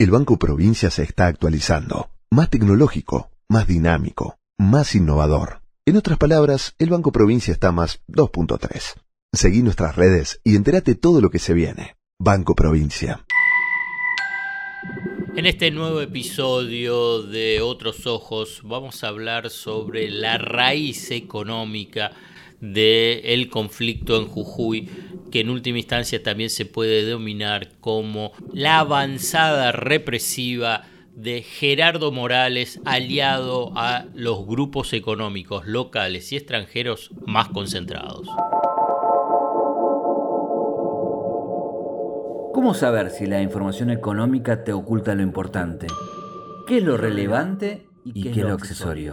El Banco Provincia se está actualizando, más tecnológico, más dinámico, más innovador. En otras palabras, el Banco Provincia está más 2.3. Seguí nuestras redes y entérate todo lo que se viene. Banco Provincia. En este nuevo episodio de Otros Ojos vamos a hablar sobre la raíz económica del conflicto en Jujuy, que en última instancia también se puede denominar como la avanzada represiva de Gerardo Morales aliado a los grupos económicos locales y extranjeros más concentrados. ¿Cómo saber si la información económica te oculta lo importante? ¿Qué es lo relevante y qué es lo accesorio?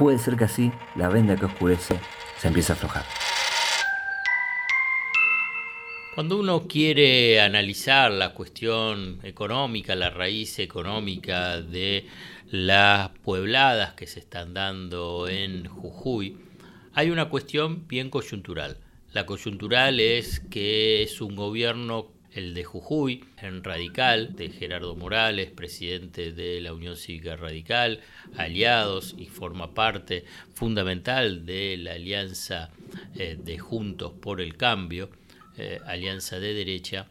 Puede ser que así la venda que oscurece se empiece a aflojar. Cuando uno quiere analizar la cuestión económica, la raíz económica de las puebladas que se están dando en Jujuy, hay una cuestión bien coyuntural. La coyuntural es que es un gobierno el de Jujuy, en Radical, de Gerardo Morales, presidente de la Unión Cívica Radical, aliados y forma parte fundamental de la alianza eh, de Juntos por el Cambio, eh, alianza de derecha,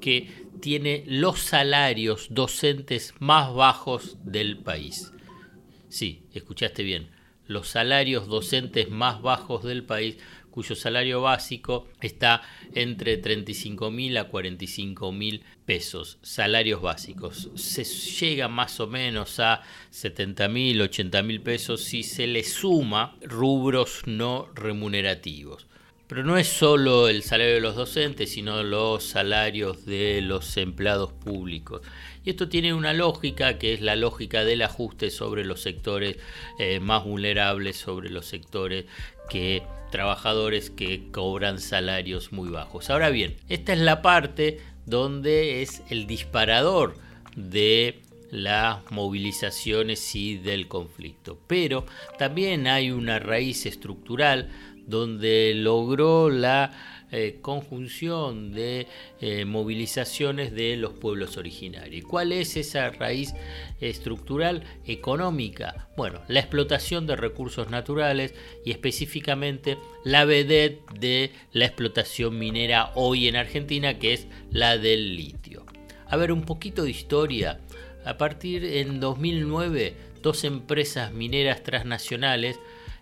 que tiene los salarios docentes más bajos del país. Sí, escuchaste bien, los salarios docentes más bajos del país cuyo salario básico está entre 35 mil a 45 mil pesos, salarios básicos. Se llega más o menos a 70 mil, 80 mil pesos si se le suma rubros no remunerativos. Pero no es solo el salario de los docentes, sino los salarios de los empleados públicos. Y esto tiene una lógica que es la lógica del ajuste sobre los sectores eh, más vulnerables, sobre los sectores que trabajadores que cobran salarios muy bajos. Ahora bien, esta es la parte donde es el disparador de las movilizaciones y del conflicto. Pero también hay una raíz estructural donde logró la eh, conjunción de eh, movilizaciones de los pueblos originarios. ¿Cuál es esa raíz estructural económica? Bueno, la explotación de recursos naturales y específicamente la vedette de la explotación minera hoy en Argentina, que es la del litio. A ver, un poquito de historia. A partir en 2009, dos empresas mineras transnacionales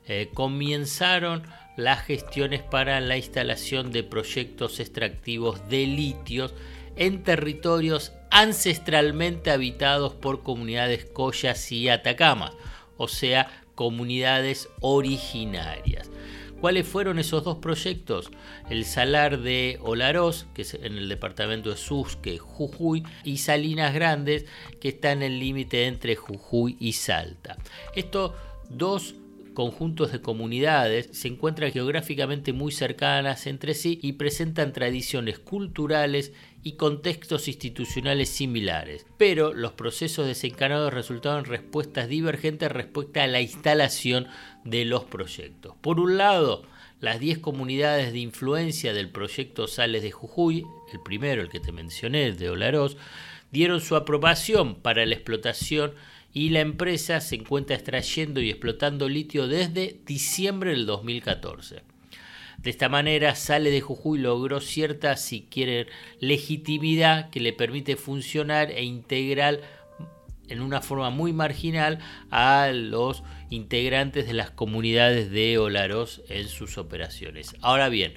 eh, comenzaron las gestiones para la instalación de proyectos extractivos de litios en territorios ancestralmente habitados por comunidades collas y atacamas, o sea, comunidades originarias. ¿Cuáles fueron esos dos proyectos? El Salar de Olaroz, que es en el departamento de Susque, Jujuy, y Salinas Grandes, que está en el límite entre Jujuy y Salta. Estos dos conjuntos de comunidades se encuentran geográficamente muy cercanas entre sí y presentan tradiciones culturales y contextos institucionales similares, pero los procesos desencadenados resultaron respuestas divergentes respecto a la instalación de los proyectos. Por un lado, las 10 comunidades de influencia del proyecto Sales de Jujuy, el primero, el que te mencioné, el de Olaroz, dieron su aprobación para la explotación y la empresa se encuentra extrayendo y explotando litio desde diciembre del 2014. De esta manera, Sale de Jujuy logró cierta, si quieren, legitimidad que le permite funcionar e integrar en una forma muy marginal a los integrantes de las comunidades de Olaroz en sus operaciones. Ahora bien,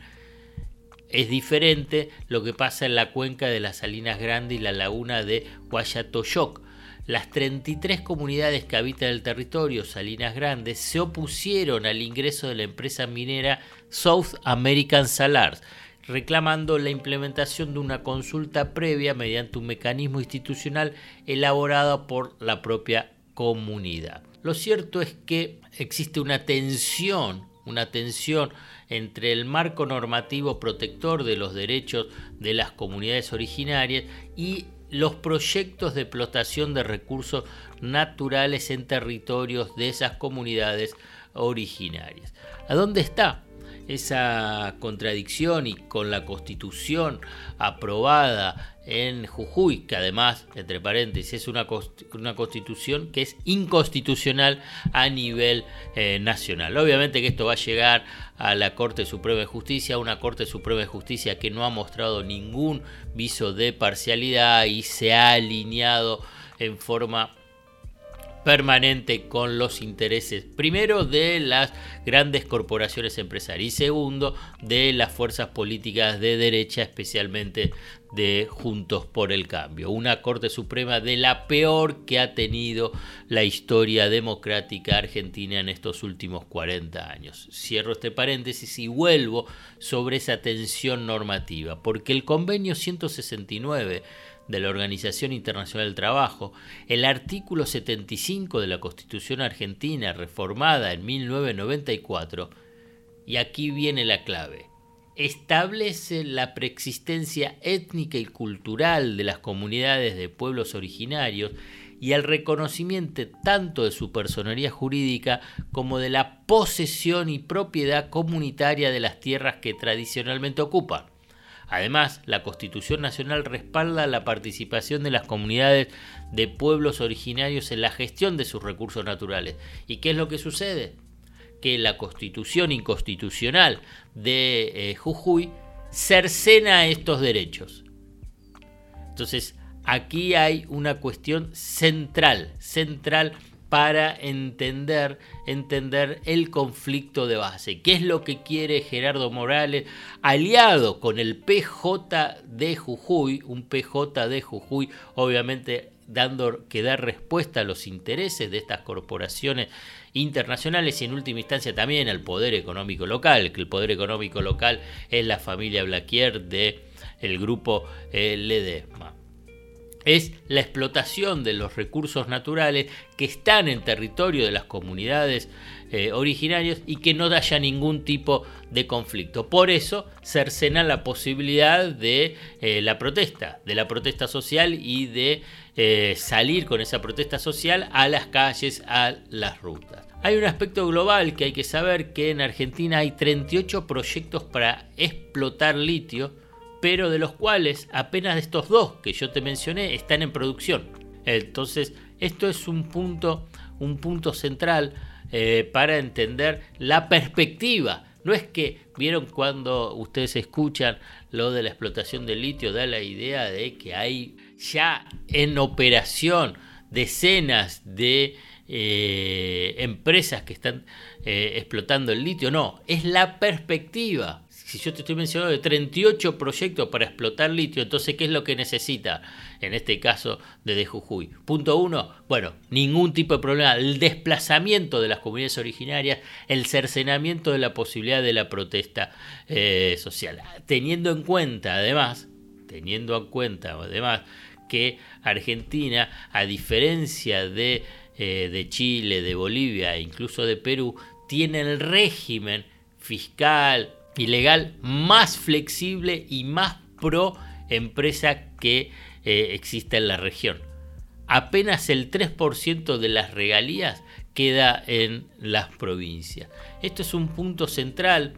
es diferente lo que pasa en la cuenca de las Salinas Grandes y la laguna de Guayatoyoc, las 33 comunidades que habitan el territorio Salinas Grandes se opusieron al ingreso de la empresa minera South American Salars, reclamando la implementación de una consulta previa mediante un mecanismo institucional elaborado por la propia comunidad. Lo cierto es que existe una tensión, una tensión entre el marco normativo protector de los derechos de las comunidades originarias y los proyectos de explotación de recursos naturales en territorios de esas comunidades originarias. ¿A dónde está esa contradicción y con la constitución aprobada en Jujuy, que además, entre paréntesis, es una, una constitución que es inconstitucional a nivel eh, nacional. Obviamente que esto va a llegar a la Corte Suprema de Justicia, una Corte Suprema de Justicia que no ha mostrado ningún viso de parcialidad y se ha alineado en forma permanente con los intereses, primero de las grandes corporaciones empresarias y segundo de las fuerzas políticas de derecha, especialmente de Juntos por el Cambio. Una Corte Suprema de la peor que ha tenido la historia democrática argentina en estos últimos 40 años. Cierro este paréntesis y vuelvo sobre esa tensión normativa, porque el convenio 169 de la Organización Internacional del Trabajo, el artículo 75 de la Constitución Argentina, reformada en 1994, y aquí viene la clave, establece la preexistencia étnica y cultural de las comunidades de pueblos originarios y el reconocimiento tanto de su personería jurídica como de la posesión y propiedad comunitaria de las tierras que tradicionalmente ocupan. Además, la Constitución Nacional respalda la participación de las comunidades de pueblos originarios en la gestión de sus recursos naturales. ¿Y qué es lo que sucede? Que la Constitución inconstitucional de eh, Jujuy cercena estos derechos. Entonces, aquí hay una cuestión central, central para entender, entender el conflicto de base. ¿Qué es lo que quiere Gerardo Morales aliado con el PJ de Jujuy? Un PJ de Jujuy, obviamente dando que dar respuesta a los intereses de estas corporaciones internacionales y en última instancia también al poder económico local, que el poder económico local es la familia Blaquier de grupo Ledesma es la explotación de los recursos naturales que están en territorio de las comunidades eh, originarias y que no haya ningún tipo de conflicto. Por eso cercena la posibilidad de eh, la protesta, de la protesta social y de eh, salir con esa protesta social a las calles, a las rutas. Hay un aspecto global que hay que saber que en Argentina hay 38 proyectos para explotar litio, pero de los cuales apenas estos dos que yo te mencioné están en producción. Entonces, esto es un punto, un punto central eh, para entender la perspectiva. No es que, vieron cuando ustedes escuchan lo de la explotación del litio, da la idea de que hay ya en operación decenas de eh, empresas que están eh, explotando el litio. No, es la perspectiva si yo te estoy mencionando de 38 proyectos para explotar litio, entonces, ¿qué es lo que necesita? En este caso, de Jujuy. Punto uno, bueno, ningún tipo de problema. El desplazamiento de las comunidades originarias, el cercenamiento de la posibilidad de la protesta eh, social. Teniendo en cuenta, además, teniendo en cuenta, además, que Argentina, a diferencia de, eh, de Chile, de Bolivia e incluso de Perú, tiene el régimen fiscal, ilegal más flexible y más pro empresa que eh, existe en la región. Apenas el 3% de las regalías queda en las provincias. Esto es un punto central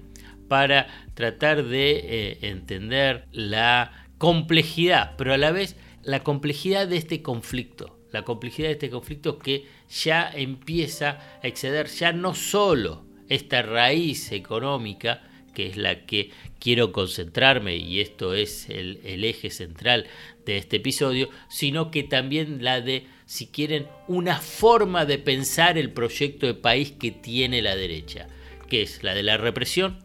para tratar de eh, entender la complejidad, pero a la vez la complejidad de este conflicto. La complejidad de este conflicto que ya empieza a exceder ya no solo esta raíz económica, que es la que quiero concentrarme y esto es el, eje central de este episodio, sino que también la de, si quieren, una forma de pensar el proyecto de país que tiene la derecha, que es la de la represión,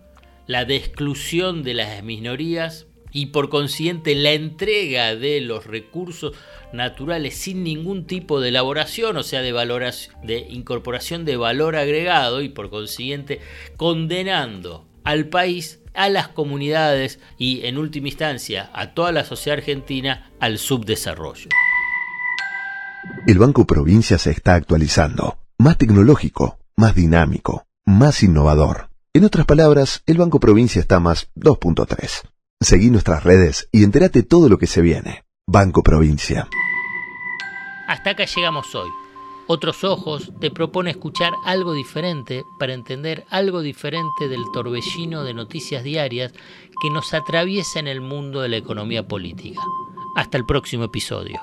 la de exclusión de las minorías y por consiguiente la entrega de los recursos naturales sin ningún tipo de elaboración, o sea, de, de incorporación de valor agregado y por consiguiente condenando al país a las comunidades y en última instancia a toda la sociedad argentina al subdesarrollo. El Banco Provincia se está actualizando, más tecnológico, más dinámico, más innovador. En otras palabras, el Banco Provincia está más 2.3. Seguí nuestras redes y entérate todo lo que se viene. Banco Provincia. Hasta acá llegamos hoy. Otros Ojos te propone escuchar algo diferente para entender algo diferente del torbellino de noticias diarias que nos atraviesa en el mundo de la economía política. Hasta el próximo episodio.